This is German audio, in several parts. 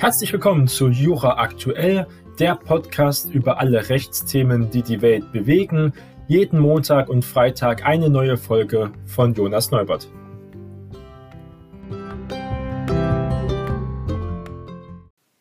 Herzlich willkommen zu Jura Aktuell, der Podcast über alle Rechtsthemen, die die Welt bewegen. Jeden Montag und Freitag eine neue Folge von Jonas Neubert.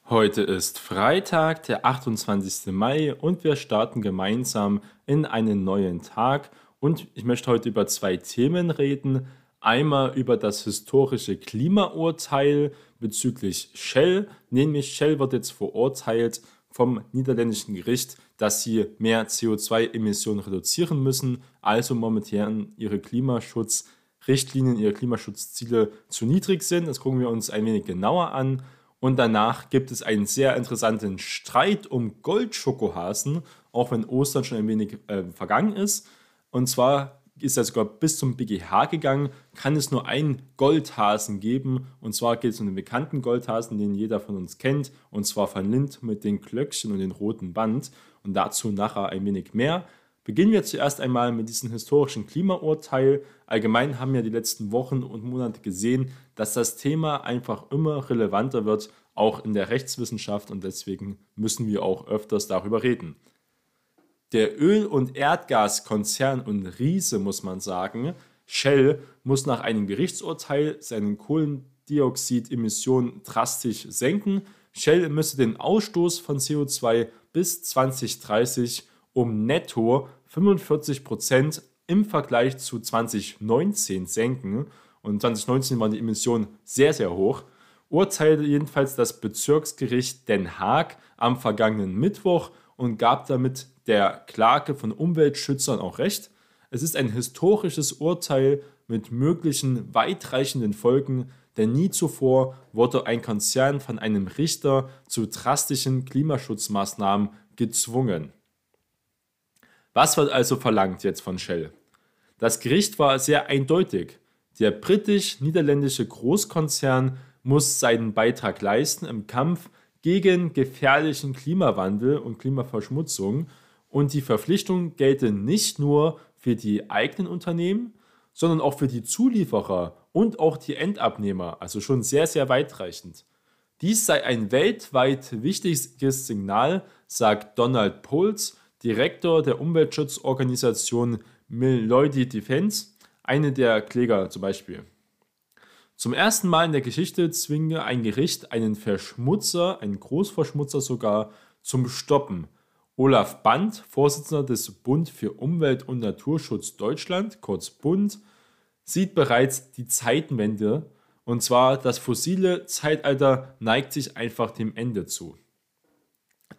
Heute ist Freitag, der 28. Mai und wir starten gemeinsam in einen neuen Tag. Und ich möchte heute über zwei Themen reden. Einmal über das historische Klimaurteil bezüglich Shell, nämlich Shell wird jetzt verurteilt vom niederländischen Gericht, dass sie mehr CO2-Emissionen reduzieren müssen, also momentan ihre Klimaschutzrichtlinien, ihre Klimaschutzziele zu niedrig sind. Das gucken wir uns ein wenig genauer an. Und danach gibt es einen sehr interessanten Streit um Goldschokohasen, auch wenn Ostern schon ein wenig äh, vergangen ist. Und zwar ist er sogar bis zum BGH gegangen, kann es nur einen Goldhasen geben. Und zwar geht es um den bekannten Goldhasen, den jeder von uns kennt. Und zwar von Lind mit den Glöckchen und dem roten Band. Und dazu nachher ein wenig mehr. Beginnen wir zuerst einmal mit diesem historischen Klimaurteil. Allgemein haben wir die letzten Wochen und Monate gesehen, dass das Thema einfach immer relevanter wird, auch in der Rechtswissenschaft. Und deswegen müssen wir auch öfters darüber reden. Der Öl- und Erdgaskonzern und Riese, muss man sagen, Shell, muss nach einem Gerichtsurteil seine Kohlendioxidemissionen drastisch senken. Shell müsse den Ausstoß von CO2 bis 2030 um netto 45 Prozent im Vergleich zu 2019 senken. Und 2019 waren die Emissionen sehr, sehr hoch. Urteilte jedenfalls das Bezirksgericht Den Haag am vergangenen Mittwoch und gab damit der Klage von Umweltschützern auch recht. Es ist ein historisches Urteil mit möglichen weitreichenden Folgen, denn nie zuvor wurde ein Konzern von einem Richter zu drastischen Klimaschutzmaßnahmen gezwungen. Was wird also verlangt jetzt von Shell? Das Gericht war sehr eindeutig. Der britisch-niederländische Großkonzern muss seinen Beitrag leisten im Kampf gegen gefährlichen Klimawandel und Klimaverschmutzung und die Verpflichtung gelte nicht nur für die eigenen Unternehmen, sondern auch für die Zulieferer und auch die Endabnehmer, also schon sehr, sehr weitreichend. Dies sei ein weltweit wichtiges Signal, sagt Donald Pols, Direktor der Umweltschutzorganisation Milwaukee Defense, eine der Kläger zum Beispiel. Zum ersten Mal in der Geschichte zwinge ein Gericht einen Verschmutzer, einen Großverschmutzer sogar, zum Stoppen. Olaf Band, Vorsitzender des Bund für Umwelt und Naturschutz Deutschland, kurz Bund, sieht bereits die Zeitenwende, und zwar das fossile Zeitalter neigt sich einfach dem Ende zu.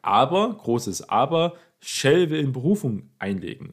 Aber, großes Aber, Shell will in Berufung einlegen.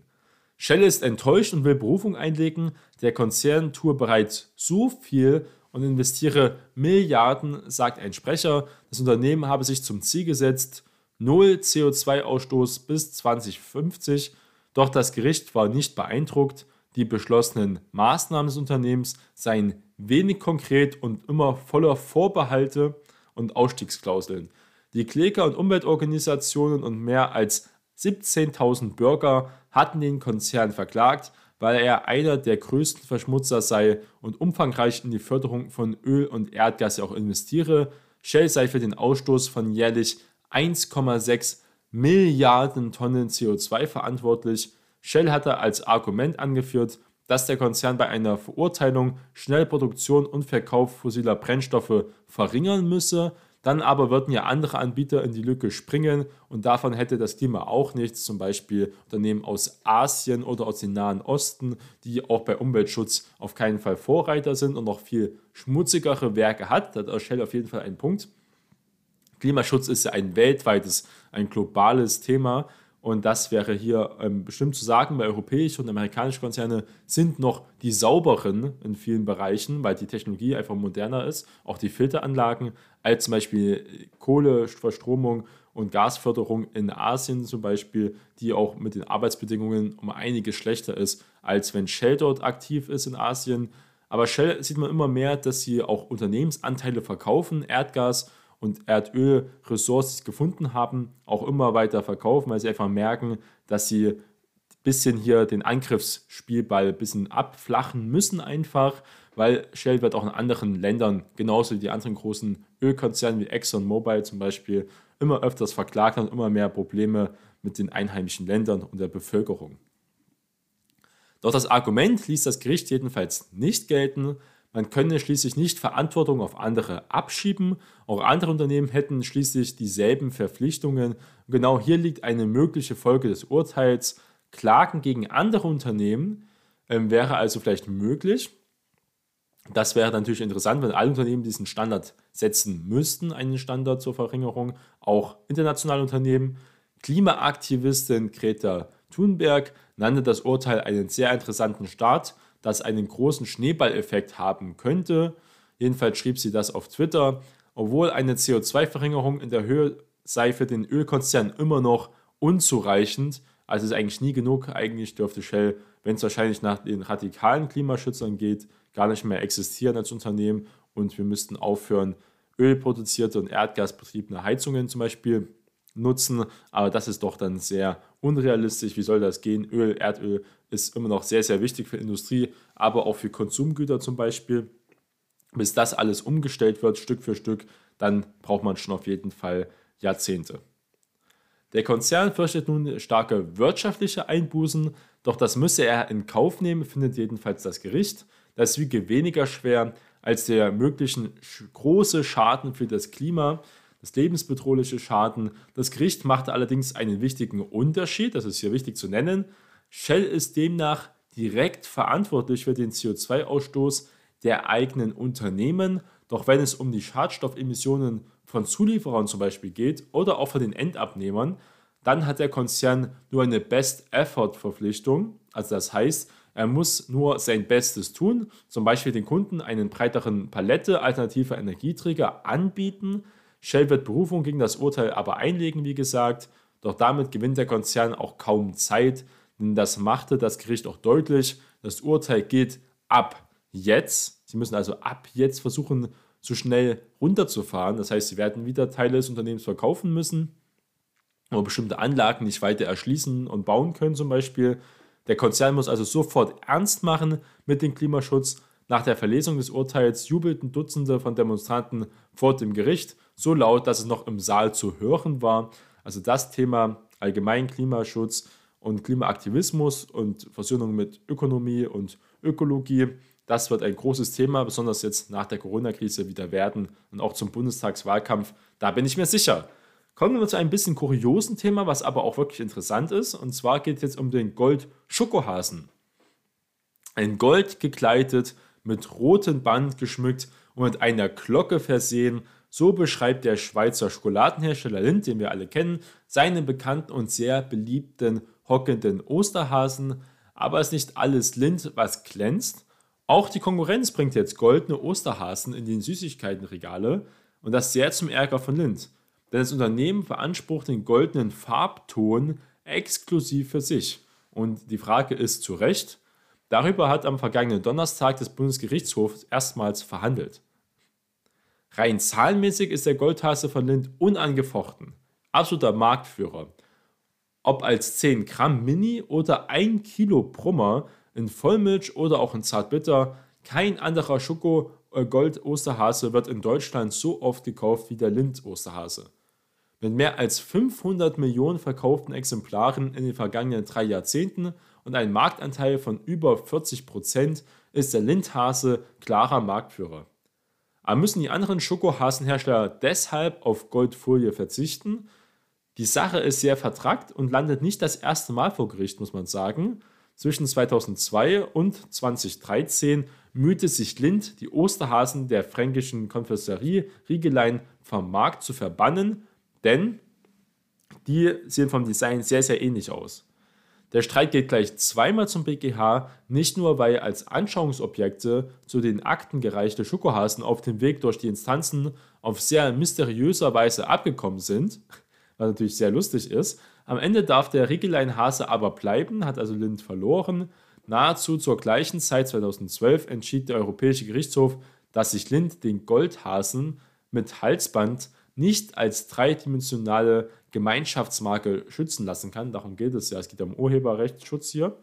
Shell ist enttäuscht und will Berufung einlegen. Der Konzern tue bereits so viel und investiere Milliarden, sagt ein Sprecher. Das Unternehmen habe sich zum Ziel gesetzt, null CO2-Ausstoß bis 2050. Doch das Gericht war nicht beeindruckt. Die beschlossenen Maßnahmen des Unternehmens seien wenig konkret und immer voller Vorbehalte und Ausstiegsklauseln. Die Kläger und Umweltorganisationen und mehr als 17.000 Bürger hatten den Konzern verklagt, weil er einer der größten Verschmutzer sei und umfangreich in die Förderung von Öl und Erdgas auch investiere. Shell sei für den Ausstoß von jährlich 1,6 Milliarden Tonnen CO2 verantwortlich. Shell hatte als Argument angeführt, dass der Konzern bei einer Verurteilung schnell Produktion und Verkauf fossiler Brennstoffe verringern müsse dann aber würden ja andere Anbieter in die Lücke springen und davon hätte das Klima auch nichts. Zum Beispiel Unternehmen aus Asien oder aus dem Nahen Osten, die auch bei Umweltschutz auf keinen Fall Vorreiter sind und noch viel schmutzigere Werke hat. Da hat Shell auf jeden Fall einen Punkt. Klimaschutz ist ja ein weltweites, ein globales Thema. Und das wäre hier ähm, bestimmt zu sagen, weil europäische und amerikanische Konzerne sind noch die sauberen in vielen Bereichen, weil die Technologie einfach moderner ist, auch die Filteranlagen, als zum Beispiel Kohleverstromung und Gasförderung in Asien zum Beispiel, die auch mit den Arbeitsbedingungen um einiges schlechter ist, als wenn Shell dort aktiv ist in Asien. Aber Shell sieht man immer mehr, dass sie auch Unternehmensanteile verkaufen, Erdgas und Erdölressourcen gefunden haben, auch immer weiter verkaufen, weil sie einfach merken, dass sie ein bisschen hier den Angriffsspielball ein bisschen abflachen müssen einfach, weil Shell wird auch in anderen Ländern, genauso wie die anderen großen Ölkonzerne wie ExxonMobil zum Beispiel, immer öfters verklagt und immer mehr Probleme mit den einheimischen Ländern und der Bevölkerung. Doch das Argument ließ das Gericht jedenfalls nicht gelten, man könne schließlich nicht Verantwortung auf andere abschieben. Auch andere Unternehmen hätten schließlich dieselben Verpflichtungen. Genau hier liegt eine mögliche Folge des Urteils. Klagen gegen andere Unternehmen ähm, wäre also vielleicht möglich. Das wäre natürlich interessant, wenn alle Unternehmen diesen Standard setzen müssten, einen Standard zur Verringerung, auch internationale Unternehmen. Klimaaktivistin Greta Thunberg nannte das Urteil einen sehr interessanten Start das einen großen Schneeballeffekt haben könnte. Jedenfalls schrieb sie das auf Twitter. Obwohl eine CO2-Verringerung in der Höhe sei für den Ölkonzern immer noch unzureichend, also ist eigentlich nie genug. Eigentlich dürfte Shell, wenn es wahrscheinlich nach den radikalen Klimaschützern geht, gar nicht mehr existieren als Unternehmen und wir müssten aufhören, ölproduzierte und erdgasbetriebene Heizungen zum Beispiel nutzen. Aber das ist doch dann sehr unrealistisch. Wie soll das gehen? Öl, Erdöl ist immer noch sehr, sehr wichtig für Industrie, aber auch für Konsumgüter zum Beispiel. Bis das alles umgestellt wird, Stück für Stück, dann braucht man schon auf jeden Fall Jahrzehnte. Der Konzern fürchtet nun starke wirtschaftliche Einbußen, doch das müsse er in Kauf nehmen, findet jedenfalls das Gericht. Das wiege weniger schwer als der möglichen große Schaden für das Klima, das lebensbedrohliche Schaden. Das Gericht machte allerdings einen wichtigen Unterschied, das ist hier wichtig zu nennen. Shell ist demnach direkt verantwortlich für den CO2-Ausstoß der eigenen Unternehmen. Doch wenn es um die Schadstoffemissionen von Zulieferern zum Beispiel geht oder auch von den Endabnehmern, dann hat der Konzern nur eine Best-Effort-Verpflichtung. Also das heißt, er muss nur sein Bestes tun, zum Beispiel den Kunden einen breiteren Palette alternativer Energieträger anbieten. Shell wird Berufung gegen das Urteil aber einlegen, wie gesagt, doch damit gewinnt der Konzern auch kaum Zeit, denn das machte das Gericht auch deutlich. Das Urteil geht ab jetzt. Sie müssen also ab jetzt versuchen, so schnell runterzufahren. Das heißt, sie werden wieder Teile des Unternehmens verkaufen müssen oder bestimmte Anlagen nicht weiter erschließen und bauen können zum Beispiel. Der Konzern muss also sofort ernst machen mit dem Klimaschutz. Nach der Verlesung des Urteils jubelten Dutzende von Demonstranten vor dem Gericht, so laut, dass es noch im Saal zu hören war. Also das Thema allgemein Klimaschutz und Klimaaktivismus und Versöhnung mit Ökonomie und Ökologie. Das wird ein großes Thema, besonders jetzt nach der Corona-Krise wieder werden und auch zum Bundestagswahlkampf. Da bin ich mir sicher. Kommen wir zu einem bisschen kuriosen Thema, was aber auch wirklich interessant ist. Und zwar geht es jetzt um den Gold-Schokohasen. Ein Gold gekleidet, mit rotem Band geschmückt und mit einer Glocke versehen. So beschreibt der Schweizer Schokoladenhersteller Lind, den wir alle kennen, seinen bekannten und sehr beliebten hockenden Osterhasen, aber es ist nicht alles Lind, was glänzt. Auch die Konkurrenz bringt jetzt goldene Osterhasen in die Süßigkeitenregale und das sehr zum Ärger von Lind. Denn das Unternehmen beansprucht den goldenen Farbton exklusiv für sich. Und die Frage ist zu Recht, darüber hat am vergangenen Donnerstag des Bundesgerichtshofs erstmals verhandelt. Rein zahlenmäßig ist der Goldhase von Lind unangefochten, absoluter Marktführer ob als 10 Gramm Mini oder 1 Kilo Brummer in Vollmilch oder auch in Zartbitter. Kein anderer Schoko äh, Gold Osterhase wird in Deutschland so oft gekauft wie der Lind Osterhase. Mit mehr als 500 Millionen verkauften Exemplaren in den vergangenen drei Jahrzehnten und einem Marktanteil von über 40 Prozent ist der Lindhase klarer Marktführer. Aber müssen die anderen Schokohasenhersteller deshalb auf Goldfolie verzichten die Sache ist sehr vertrackt und landet nicht das erste Mal vor Gericht, muss man sagen. Zwischen 2002 und 2013 mühte sich Lind, die Osterhasen der fränkischen Konfessorie Riegelein vom Markt zu verbannen, denn die sehen vom Design sehr, sehr ähnlich aus. Der Streit geht gleich zweimal zum BGH, nicht nur weil als Anschauungsobjekte zu den Akten gereichte Schokohasen auf dem Weg durch die Instanzen auf sehr mysteriöser Weise abgekommen sind, was natürlich sehr lustig ist. Am Ende darf der Riegelein-Hase aber bleiben, hat also Lind verloren. Nahezu zur gleichen Zeit, 2012, entschied der Europäische Gerichtshof, dass sich Lind den Goldhasen mit Halsband nicht als dreidimensionale Gemeinschaftsmarke schützen lassen kann. Darum geht es ja. Es geht um Urheberrechtsschutz hier.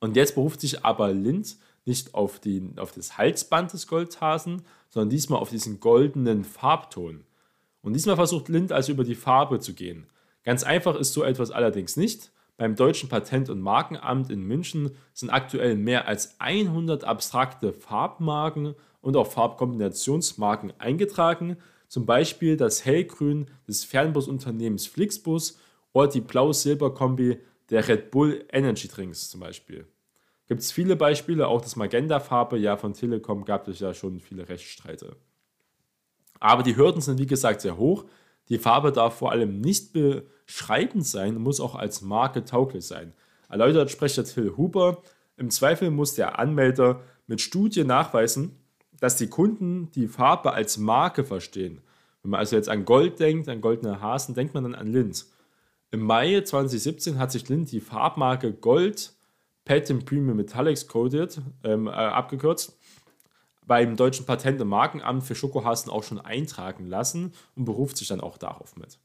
Und jetzt beruft sich aber Lind nicht auf, die, auf das Halsband des Goldhasen, sondern diesmal auf diesen goldenen Farbton. Und diesmal versucht Lind also über die Farbe zu gehen. Ganz einfach ist so etwas allerdings nicht. Beim Deutschen Patent- und Markenamt in München sind aktuell mehr als 100 abstrakte Farbmarken und auch Farbkombinationsmarken eingetragen, zum Beispiel das Hellgrün des Fernbusunternehmens Flixbus oder die Blau-Silber-Kombi der Red Bull Energy Drinks zum Beispiel. Gibt es viele Beispiele, auch das Magenta-Farbe ja von Telekom gab es ja schon viele Rechtsstreite. Aber die Hürden sind wie gesagt sehr hoch. Die Farbe darf vor allem nicht beschreibend sein, muss auch als Marke tauglich sein. Erläutert Sprecher Till Huber, im Zweifel muss der Anmelder mit Studien nachweisen, dass die Kunden die Farbe als Marke verstehen. Wenn man also jetzt an Gold denkt, an goldene Hasen, denkt man dann an Lind. Im Mai 2017 hat sich Lind die Farbmarke Gold Patent Premium Metallics Coded ähm, äh, abgekürzt beim deutschen Patent- und Markenamt für Schokohasen auch schon eintragen lassen und beruft sich dann auch darauf mit.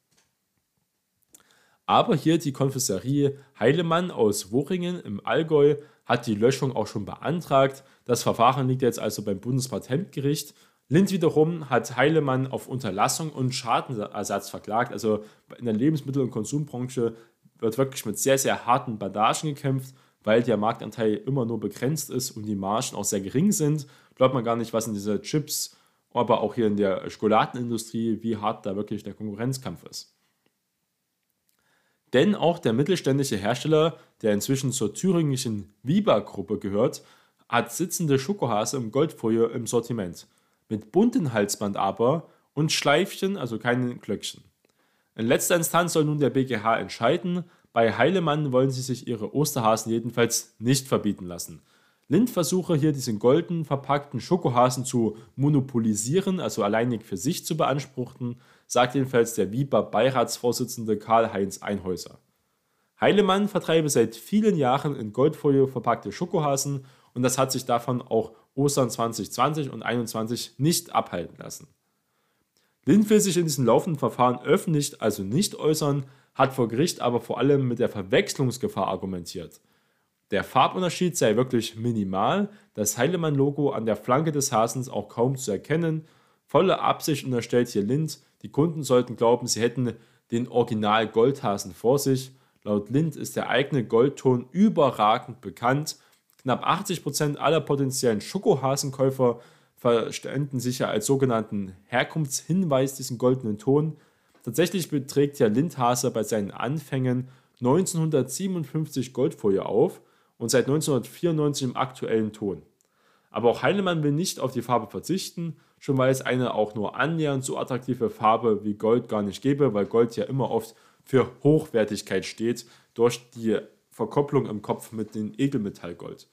Aber hier die Konfessorie Heilemann aus Woringen im Allgäu hat die Löschung auch schon beantragt. Das Verfahren liegt jetzt also beim Bundespatentgericht. Lind wiederum hat Heilemann auf Unterlassung und Schadenersatz verklagt. Also in der Lebensmittel- und Konsumbranche wird wirklich mit sehr, sehr harten Bandagen gekämpft, weil der Marktanteil immer nur begrenzt ist und die Margen auch sehr gering sind. Glaubt man gar nicht, was in dieser Chips, aber auch hier in der Schokoladenindustrie, wie hart da wirklich der Konkurrenzkampf ist. Denn auch der mittelständische Hersteller, der inzwischen zur thüringischen Viba-Gruppe gehört, hat sitzende Schokohase im Goldfolie im Sortiment. Mit bunten Halsband aber und Schleifchen, also keinen Glöckchen. In letzter Instanz soll nun der BGH entscheiden. Bei Heilemann wollen sie sich ihre Osterhasen jedenfalls nicht verbieten lassen. Lind versuche hier diesen golden verpackten Schokohasen zu monopolisieren, also alleinig für sich zu beanspruchen, sagt jedenfalls der Viper Beiratsvorsitzende Karl-Heinz Einhäuser. Heilemann vertreibe seit vielen Jahren in Goldfolie verpackte Schokohasen und das hat sich davon auch Ostern 2020 und 2021 nicht abhalten lassen. Lind will sich in diesem laufenden Verfahren öffentlich also nicht äußern, hat vor Gericht aber vor allem mit der Verwechslungsgefahr argumentiert. Der Farbunterschied sei wirklich minimal, das Heilemann-Logo an der Flanke des Hasens auch kaum zu erkennen. Volle Absicht unterstellt hier Lind, die Kunden sollten glauben, sie hätten den Original Goldhasen vor sich. Laut Lind ist der eigene Goldton überragend bekannt. Knapp 80% aller potenziellen Schokohasenkäufer verständen sich ja als sogenannten Herkunftshinweis diesen goldenen Ton. Tatsächlich beträgt ja Lindhase bei seinen Anfängen 1957 Goldfolie auf und seit 1994 im aktuellen Ton. Aber auch Heinemann will nicht auf die Farbe verzichten, schon weil es eine auch nur annähernd so attraktive Farbe wie Gold gar nicht gäbe, weil Gold ja immer oft für Hochwertigkeit steht durch die Verkopplung im Kopf mit dem Edelmetallgold.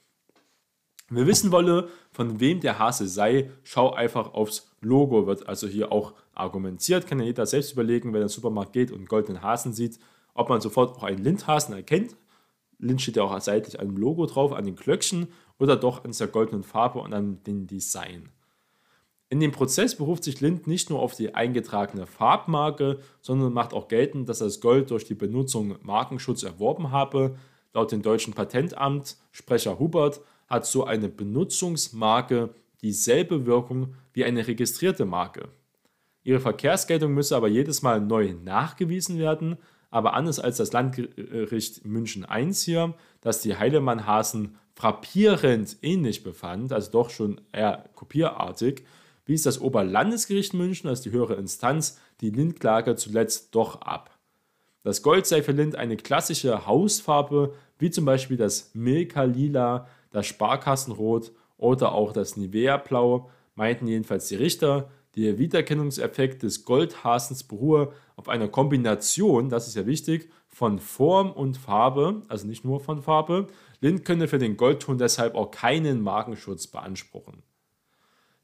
Wer wissen wolle, von wem der Hase sei, schau einfach aufs Logo, wird also hier auch argumentiert. Kann ja jeder selbst überlegen, wenn er in den Supermarkt geht und goldenen Hasen sieht, ob man sofort auch einen Lindhasen erkennt Lynch steht ja auch seitlich an dem Logo drauf, an den Glöckchen oder doch an der goldenen Farbe und an dem Design. In dem Prozess beruft sich Lind nicht nur auf die eingetragene Farbmarke, sondern macht auch geltend, dass das Gold durch die Benutzung Markenschutz erworben habe. Laut dem deutschen Patentamt, Sprecher Hubert, hat so eine Benutzungsmarke dieselbe Wirkung wie eine registrierte Marke. Ihre Verkehrsgeltung müsse aber jedes Mal neu nachgewiesen werden, aber anders als das Landgericht München I hier, das die Heilemann-Hasen frappierend ähnlich befand, also doch schon eher kopierartig, wies das Oberlandesgericht München als die höhere Instanz die Lindklage zuletzt doch ab. Das Gold sei für Lind eine klassische Hausfarbe, wie zum Beispiel das Milka-Lila, das Sparkassenrot oder auch das Nivea-Blau, meinten jedenfalls die Richter, der Wiedererkennungseffekt des Goldhasens beruhe auf einer Kombination, das ist ja wichtig, von Form und Farbe, also nicht nur von Farbe. Lind könne für den Goldton deshalb auch keinen Markenschutz beanspruchen.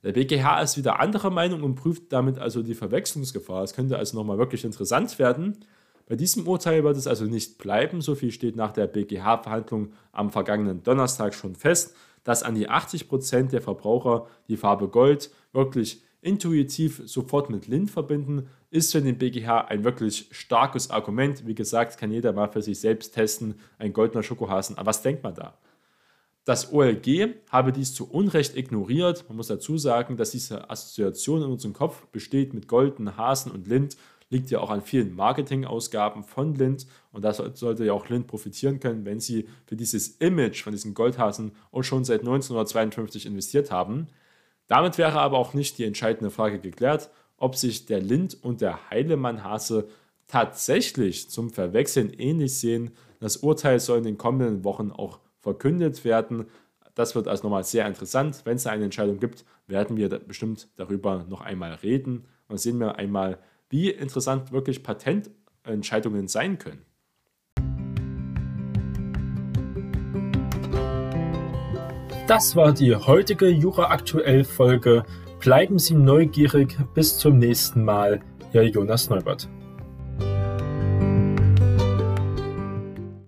Der BGH ist wieder anderer Meinung und prüft damit also die Verwechslungsgefahr. Es könnte also nochmal wirklich interessant werden. Bei diesem Urteil wird es also nicht bleiben, so viel steht nach der BGH-Verhandlung am vergangenen Donnerstag schon fest, dass an die 80% der Verbraucher die Farbe Gold wirklich intuitiv sofort mit Lind verbinden, ist für den BGH ein wirklich starkes Argument. Wie gesagt, kann jeder mal für sich selbst testen, ein goldener Schokohasen. Aber was denkt man da? Das OLG habe dies zu Unrecht ignoriert. Man muss dazu sagen, dass diese Assoziation in unserem Kopf besteht mit Golden, Hasen und Lind, liegt ja auch an vielen Marketingausgaben von Lind und da sollte ja auch Lind profitieren können, wenn sie für dieses Image von diesem Goldhasen auch schon seit 1952 investiert haben. Damit wäre aber auch nicht die entscheidende Frage geklärt, ob sich der Lind und der Heilemann-Hase tatsächlich zum Verwechseln ähnlich sehen. Das Urteil soll in den kommenden Wochen auch verkündet werden. Das wird also nochmal sehr interessant. Wenn es eine Entscheidung gibt, werden wir bestimmt darüber noch einmal reden und sehen wir einmal, wie interessant wirklich Patententscheidungen sein können. Das war die heutige Jura aktuell Folge. Bleiben Sie neugierig. Bis zum nächsten Mal. Ihr Jonas Neubert.